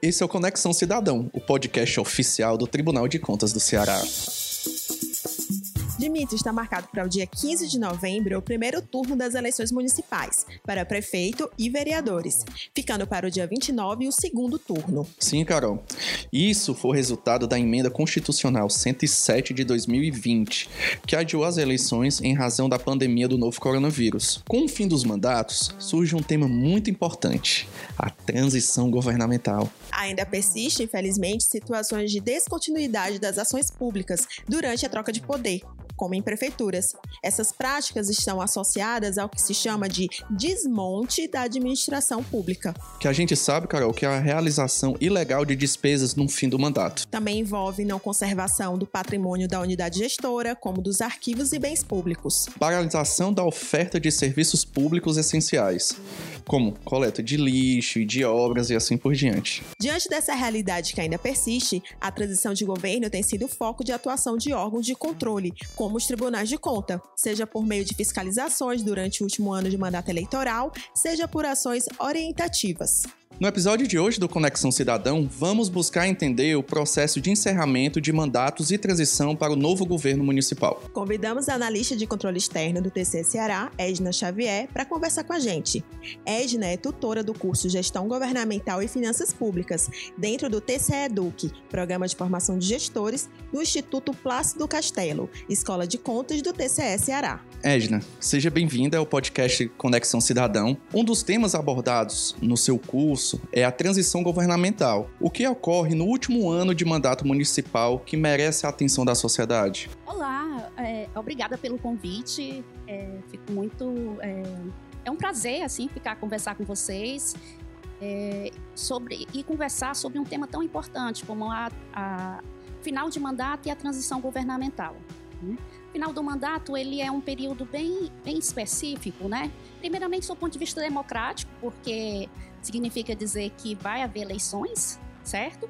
Esse é o Conexão Cidadão, o podcast oficial do Tribunal de Contas do Ceará. Dimitri está marcado para o dia 15 de novembro o primeiro turno das eleições municipais, para prefeito e vereadores, ficando para o dia 29 o segundo turno. Sim, Carol. Isso foi resultado da emenda constitucional 107 de 2020, que adiou as eleições em razão da pandemia do novo coronavírus. Com o fim dos mandatos, surge um tema muito importante: a transição governamental. Ainda persiste, infelizmente, situações de descontinuidade das ações públicas durante a troca de poder, como em prefeituras. Essas práticas estão associadas ao que se chama de desmonte da administração pública. Que a gente sabe, Carol, que é a realização ilegal de despesas no fim do mandato. Também envolve não conservação do patrimônio da unidade gestora, como dos arquivos e bens públicos. Paralisação da oferta de serviços públicos essenciais, como coleta de lixo e de obras e assim por diante. Diante dessa realidade que ainda persiste, a transição de governo tem sido foco de atuação de órgãos de controle, como como os tribunais de conta, seja por meio de fiscalizações durante o último ano de mandato eleitoral, seja por ações orientativas. No episódio de hoje do Conexão Cidadão, vamos buscar entender o processo de encerramento de mandatos e transição para o novo governo municipal. Convidamos a analista de controle externo do TC Ceará, Edna Xavier, para conversar com a gente. Edna é tutora do curso Gestão Governamental e Finanças Públicas, dentro do TCE Eduque, Programa de Formação de Gestores, do Instituto Plácido Castelo, Escola de Contas do TCE Ceará. Edna, seja bem-vinda ao podcast Conexão Cidadão. Um dos temas abordados no seu curso é a transição governamental. O que ocorre no último ano de mandato municipal que merece a atenção da sociedade? Olá, é, obrigada pelo convite. É, fico muito. É, é, um prazer assim ficar conversar com vocês é, sobre e conversar sobre um tema tão importante como a, a final de mandato e a transição governamental. Né? Final do mandato ele é um período bem, bem específico, né? Primeiramente, do ponto de vista democrático, porque significa dizer que vai haver eleições, certo?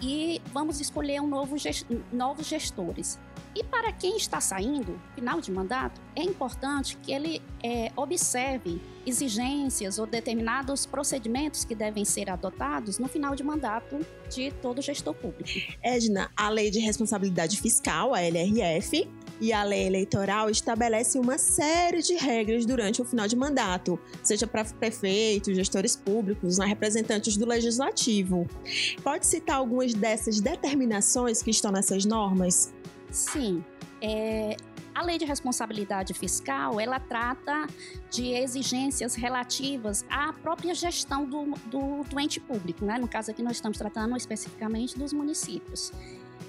E vamos escolher um novo gest novos gestores. E para quem está saindo, final de mandato, é importante que ele é, observe exigências ou determinados procedimentos que devem ser adotados no final de mandato de todo gestor público. Edna, a Lei de Responsabilidade Fiscal, a LRF, e a lei eleitoral estabelece uma série de regras durante o final de mandato, seja para prefeitos, gestores públicos, né, representantes do legislativo. Pode citar algumas dessas determinações que estão nessas normas? Sim. É, a lei de responsabilidade fiscal, ela trata de exigências relativas à própria gestão do, do, do ente público, né? No caso aqui nós estamos tratando especificamente dos municípios.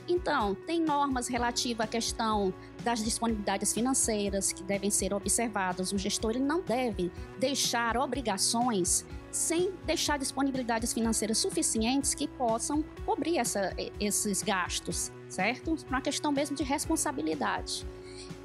Então, tem normas relativas à questão das disponibilidades financeiras que devem ser observadas. O gestor ele não deve deixar obrigações sem deixar disponibilidades financeiras suficientes que possam cobrir essa, esses gastos, certo? Uma questão mesmo de responsabilidade.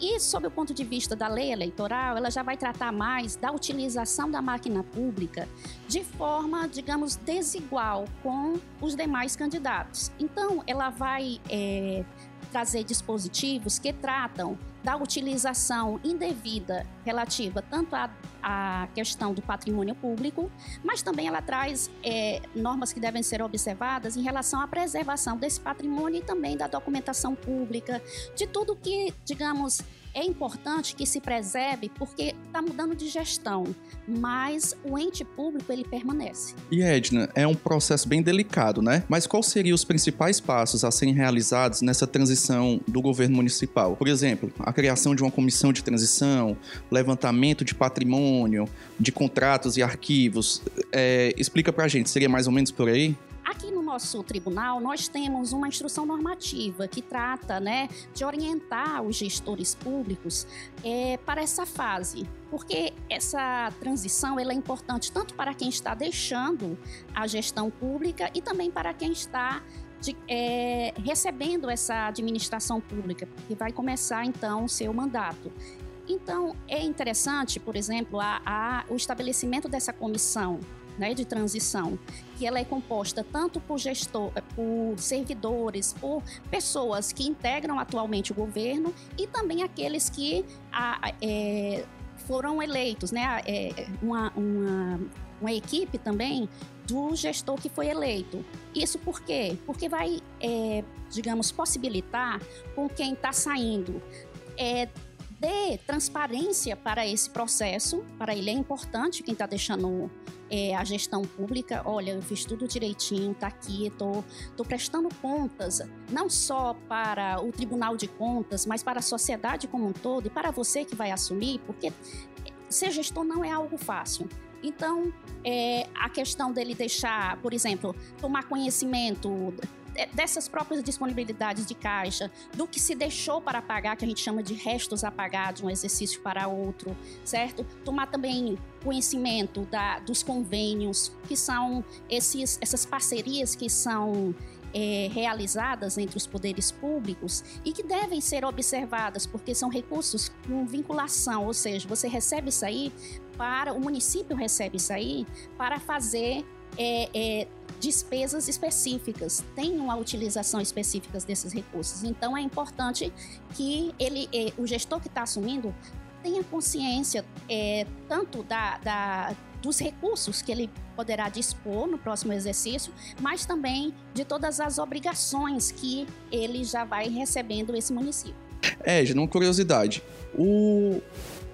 E, sob o ponto de vista da lei eleitoral, ela já vai tratar mais da utilização da máquina pública de forma, digamos, desigual com os demais candidatos. Então, ela vai é, trazer dispositivos que tratam da utilização indevida relativa tanto à, à questão do patrimônio público, mas também ela traz é, normas que devem ser observadas em relação à preservação desse patrimônio e também da documentação pública, de tudo que, digamos, é importante que se preserve porque está mudando de gestão, mas o ente público ele permanece. E Edna, é um processo bem delicado, né? Mas quais seriam os principais passos a serem realizados nessa transição do governo municipal? Por exemplo, a criação de uma comissão de transição, levantamento de patrimônio, de contratos e arquivos. É, explica pra gente, seria mais ou menos por aí? Nosso tribunal, nós temos uma instrução normativa que trata né, de orientar os gestores públicos é, para essa fase, porque essa transição ela é importante tanto para quem está deixando a gestão pública e também para quem está de, é, recebendo essa administração pública, que vai começar então o seu mandato. Então, é interessante, por exemplo, a, a, o estabelecimento dessa comissão né, de transição, que ela é composta tanto por gestor, eh, por servidores, por pessoas que integram atualmente o governo e também aqueles que a, é, foram eleitos, né? É, uma, uma, uma equipe também do gestor que foi eleito. Isso por quê? Porque vai, é, digamos, possibilitar com quem está saindo é, dê transparência para esse processo. Para ele é importante quem está deixando é, a gestão pública. Olha, eu fiz tudo direitinho, está aqui, estou tô, tô prestando contas, não só para o Tribunal de Contas, mas para a sociedade como um todo e para você que vai assumir, porque ser gestor não é algo fácil. Então, é, a questão dele deixar, por exemplo, tomar conhecimento dessas próprias disponibilidades de caixa, do que se deixou para pagar, que a gente chama de restos a pagar de um exercício para outro, certo? Tomar também conhecimento da, dos convênios, que são esses, essas parcerias que são é, realizadas entre os poderes públicos e que devem ser observadas, porque são recursos com vinculação, ou seja, você recebe isso aí para, o município recebe isso aí para fazer é, é, despesas específicas, tem uma utilização específica desses recursos. Então é importante que ele, é, o gestor que está assumindo tenha consciência é, tanto da, da, dos recursos que ele poderá dispor no próximo exercício, mas também de todas as obrigações que ele já vai recebendo esse município. É, uma curiosidade. O,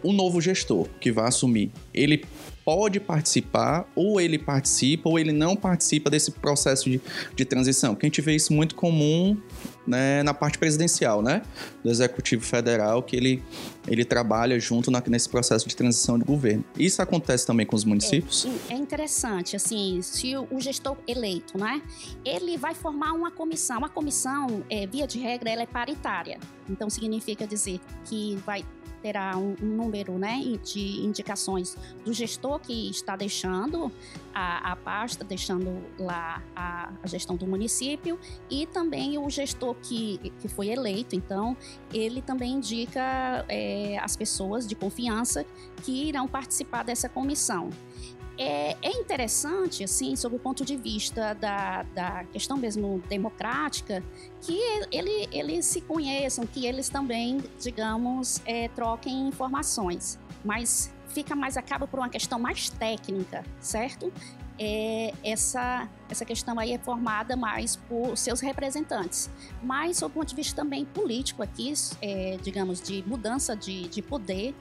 o novo gestor que vai assumir, ele pode participar, ou ele participa, ou ele não participa desse processo de, de transição. Porque a gente vê isso muito comum né, na parte presidencial, né? Do Executivo Federal, que ele, ele trabalha junto na, nesse processo de transição de governo. Isso acontece também com os municípios? É, é interessante, assim, se o, gestor eleito, né? Ele vai formar uma comissão. A comissão, é, via de regra, ela é paritária. Então, significa dizer que vai terá um, um, número né, de indicações do gestor que está deixando a, a pasta, deixando lá a, a, gestão do município, e também o gestor que, que foi eleito. Então, ele também indica é, as pessoas de confiança que irão participar dessa comissão. É, é, interessante, assim, sob o ponto de vista da, da questão mesmo democrática, que ele, eles se conheçam, que eles também, digamos, é, troquem informações. Mas fica mais, acaba por uma questão mais técnica, certo? É, essa, essa questão aí é formada mais por seus representantes. Mas, sob o ponto de vista também político aqui, é, digamos, de mudança de, de poder,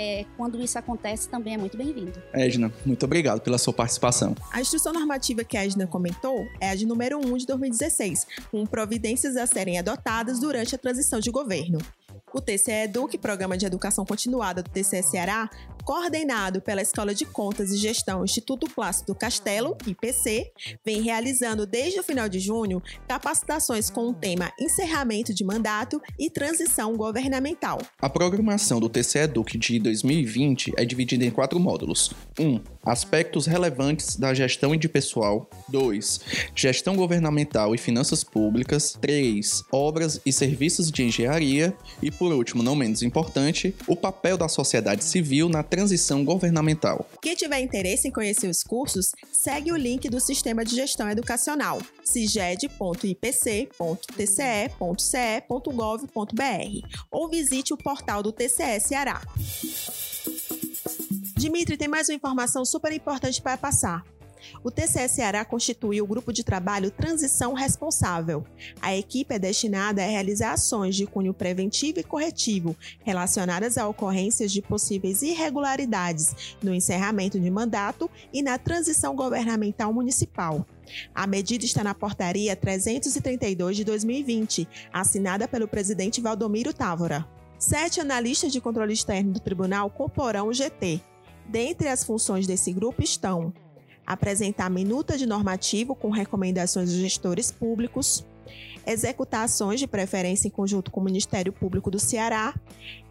é, quando isso acontece, também é muito bem-vindo. Edna, muito obrigado pela sua participação. A instrução normativa que a Edna comentou é a de número 1 de 2016, com providências a serem adotadas durante a transição de governo. O TCE Educ, Programa de Educação Continuada do TCE Ceará, coordenado pela Escola de Contas e Gestão Instituto Plácido Castelo, IPC, vem realizando desde o final de junho capacitações com o tema Encerramento de Mandato e Transição Governamental. A programação do TCE Educ de 2020 é dividida em quatro módulos. 1. Um, aspectos relevantes da gestão de pessoal. 2. Gestão governamental e finanças públicas. 3. Obras e serviços de engenharia. E por último, não menos importante, o papel da sociedade civil na transição governamental. Quem tiver interesse em conhecer os cursos, segue o link do Sistema de Gestão Educacional, ciged.ipc.tce.ce.gov.br ou visite o portal do TCE Ceará. Dimitri, tem mais uma informação super importante para passar. O TCE Ceará constitui o grupo de trabalho Transição Responsável. A equipe é destinada a realizar ações de cunho preventivo e corretivo relacionadas a ocorrências de possíveis irregularidades no encerramento de mandato e na transição governamental municipal. A medida está na portaria 332 de 2020, assinada pelo presidente Valdomiro Távora. Sete analistas de controle externo do tribunal comporão o GT. Dentre as funções desse grupo estão apresentar minuta de normativo com recomendações dos gestores públicos, executar ações de preferência em conjunto com o Ministério Público do Ceará,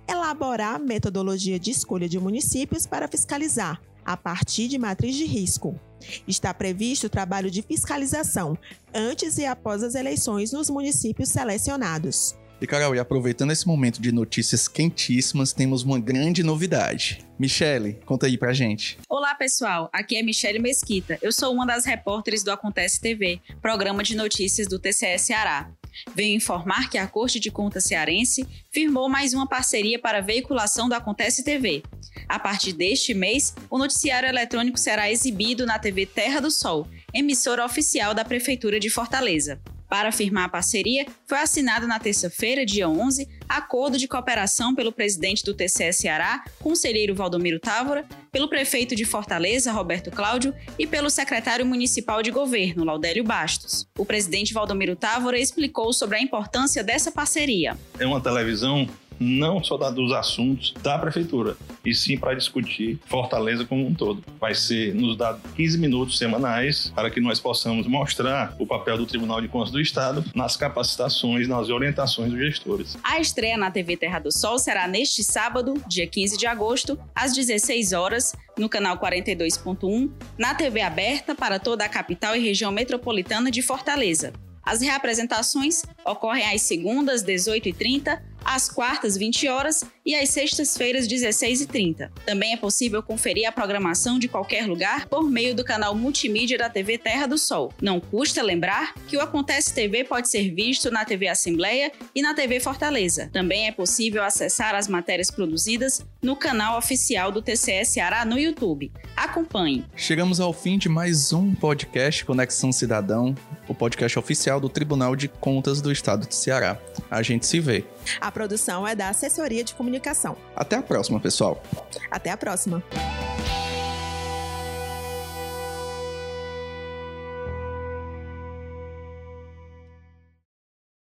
elaborar metodologia de escolha de municípios para fiscalizar, a partir de matriz de risco. Está previsto o trabalho de fiscalização antes e após as eleições nos municípios selecionados. E Carol, e aproveitando esse momento de notícias quentíssimas, temos uma grande novidade. Michele, conta aí pra gente. Olá, pessoal. Aqui é Michele Mesquita. Eu sou uma das repórteres do Acontece TV, programa de notícias do TCE Ceará. Venho informar que a Corte de Contas Cearense firmou mais uma parceria para a veiculação do Acontece TV. A partir deste mês, o noticiário eletrônico será exibido na TV Terra do Sol, emissora oficial da Prefeitura de Fortaleza. Para firmar a parceria, foi assinado na terça-feira, dia 11, acordo de cooperação pelo presidente do TCE Ceará, conselheiro Valdomiro Távora, pelo prefeito de Fortaleza, Roberto Cláudio, e pelo secretário municipal de governo, Laudélio Bastos. O presidente Valdomiro Távora explicou sobre a importância dessa parceria. É uma televisão não só dos assuntos da prefeitura, e sim para discutir Fortaleza como um todo. Vai ser nos dado 15 minutos semanais para que nós possamos mostrar o papel do Tribunal de Contas do Estado nas capacitações, nas orientações dos gestores. A estreia na TV Terra do Sol será neste sábado, dia 15 de agosto, às 16 horas, no canal 42.1, na TV aberta para toda a capital e região metropolitana de Fortaleza. As reapresentações ocorrem às segundas, 18h30, às quartas, 20 horas e às sextas-feiras, 16h30. Também é possível conferir a programação de qualquer lugar por meio do canal multimídia da TV Terra do Sol. Não custa lembrar que o Acontece TV pode ser visto na TV Assembleia e na TV Fortaleza. Também é possível acessar as matérias produzidas no canal oficial do TCS Ceará no YouTube. Acompanhe. Chegamos ao fim de mais um podcast Conexão Cidadão, o podcast oficial do Tribunal de Contas do Estado de Ceará. A gente se vê. A produção é da Assessoria de Comunicação. Até a próxima, pessoal. Até a próxima.